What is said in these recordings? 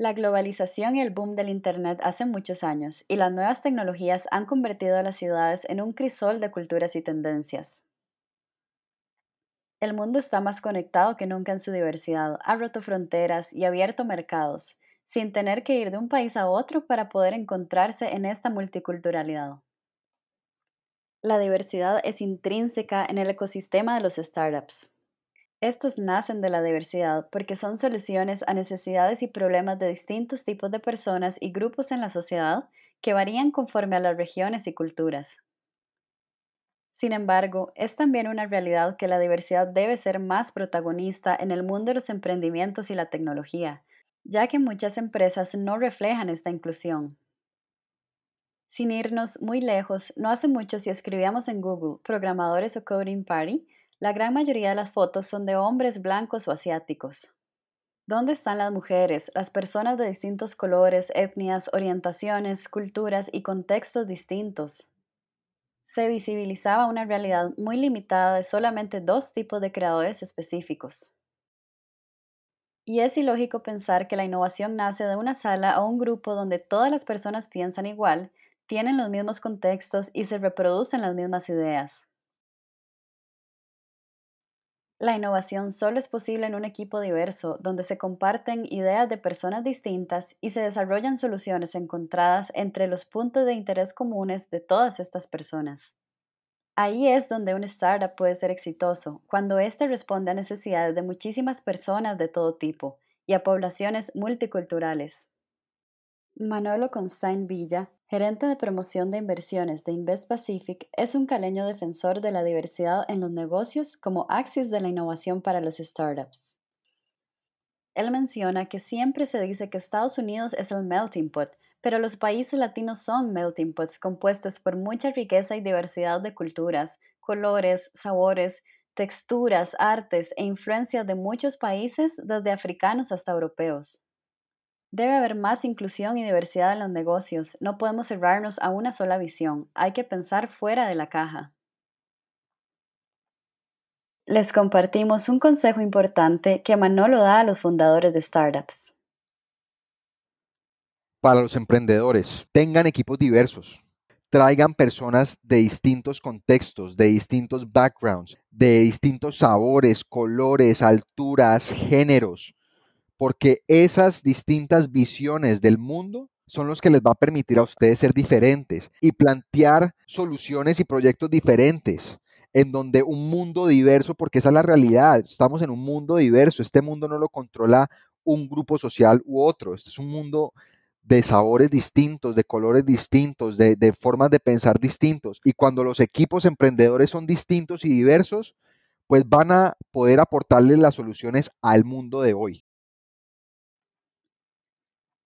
La globalización y el boom del Internet hace muchos años, y las nuevas tecnologías han convertido a las ciudades en un crisol de culturas y tendencias. El mundo está más conectado que nunca en su diversidad, ha roto fronteras y abierto mercados, sin tener que ir de un país a otro para poder encontrarse en esta multiculturalidad. La diversidad es intrínseca en el ecosistema de los startups. Estos nacen de la diversidad porque son soluciones a necesidades y problemas de distintos tipos de personas y grupos en la sociedad que varían conforme a las regiones y culturas. Sin embargo, es también una realidad que la diversidad debe ser más protagonista en el mundo de los emprendimientos y la tecnología, ya que muchas empresas no reflejan esta inclusión. Sin irnos muy lejos, no hace mucho si escribíamos en Google programadores o coding party, la gran mayoría de las fotos son de hombres blancos o asiáticos. ¿Dónde están las mujeres, las personas de distintos colores, etnias, orientaciones, culturas y contextos distintos? Se visibilizaba una realidad muy limitada de solamente dos tipos de creadores específicos. Y es ilógico pensar que la innovación nace de una sala o un grupo donde todas las personas piensan igual, tienen los mismos contextos y se reproducen las mismas ideas. La innovación solo es posible en un equipo diverso, donde se comparten ideas de personas distintas y se desarrollan soluciones encontradas entre los puntos de interés comunes de todas estas personas. Ahí es donde un startup puede ser exitoso, cuando éste responde a necesidades de muchísimas personas de todo tipo y a poblaciones multiculturales. Manolo Constein Villa, gerente de promoción de inversiones de Invest Pacific, es un caleño defensor de la diversidad en los negocios como axis de la innovación para los startups. Él menciona que siempre se dice que Estados Unidos es el melting pot, pero los países latinos son melting pots compuestos por mucha riqueza y diversidad de culturas, colores, sabores, texturas, artes e influencias de muchos países, desde africanos hasta europeos. Debe haber más inclusión y diversidad en los negocios. No podemos cerrarnos a una sola visión. Hay que pensar fuera de la caja. Les compartimos un consejo importante que Manolo da a los fundadores de startups. Para los emprendedores, tengan equipos diversos. Traigan personas de distintos contextos, de distintos backgrounds, de distintos sabores, colores, alturas, géneros porque esas distintas visiones del mundo son los que les va a permitir a ustedes ser diferentes y plantear soluciones y proyectos diferentes en donde un mundo diverso, porque esa es la realidad, estamos en un mundo diverso, este mundo no lo controla un grupo social u otro, este es un mundo de sabores distintos, de colores distintos, de, formas de pensar distintos. Y cuando los equipos emprendedores son distintos y diversos, pues van a poder aportarles las soluciones al mundo de hoy.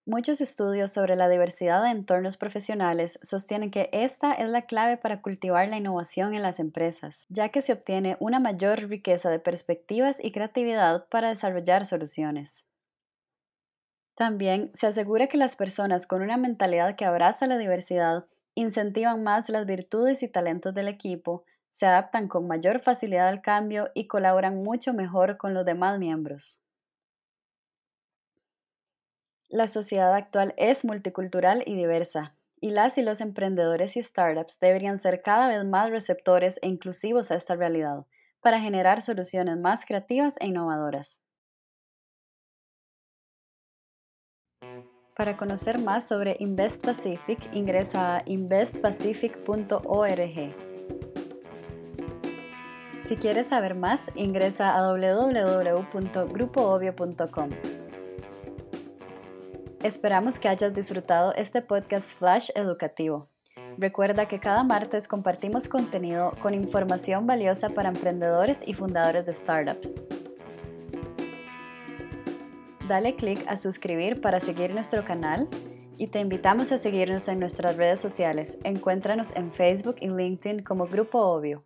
Muchos estudios sobre la diversidad de entornos profesionales sostienen que esta es la clave para cultivar la innovación en las empresas, ya que se obtiene una mayor riqueza de perspectivas y creatividad para desarrollar soluciones. También se asegura que las personas con una mentalidad que abraza la diversidad incentivan más las virtudes y talentos del equipo, se adaptan con mayor facilidad al cambio y colaboran mucho mejor con los demás miembros. La sociedad actual es multicultural y diversa, y las y los emprendedores y startups deberían ser cada vez más receptores e inclusivos a esta realidad para generar soluciones más creativas e innovadoras. Para conocer más sobre Invest Pacific, ingresa a investpacific.org. Si quieres saber más, ingresa a www.grupoobvio.com. Esperamos que hayas disfrutado este podcast Flash educativo. Recuerda que cada martes compartimos contenido con información valiosa para emprendedores y fundadores de startups. Dale clic a suscribir para seguir nuestro canal Y te invitamos a seguirnos en nuestras redes sociales. Encuéntranos en Facebook y LinkedIn como Grupo Obvio.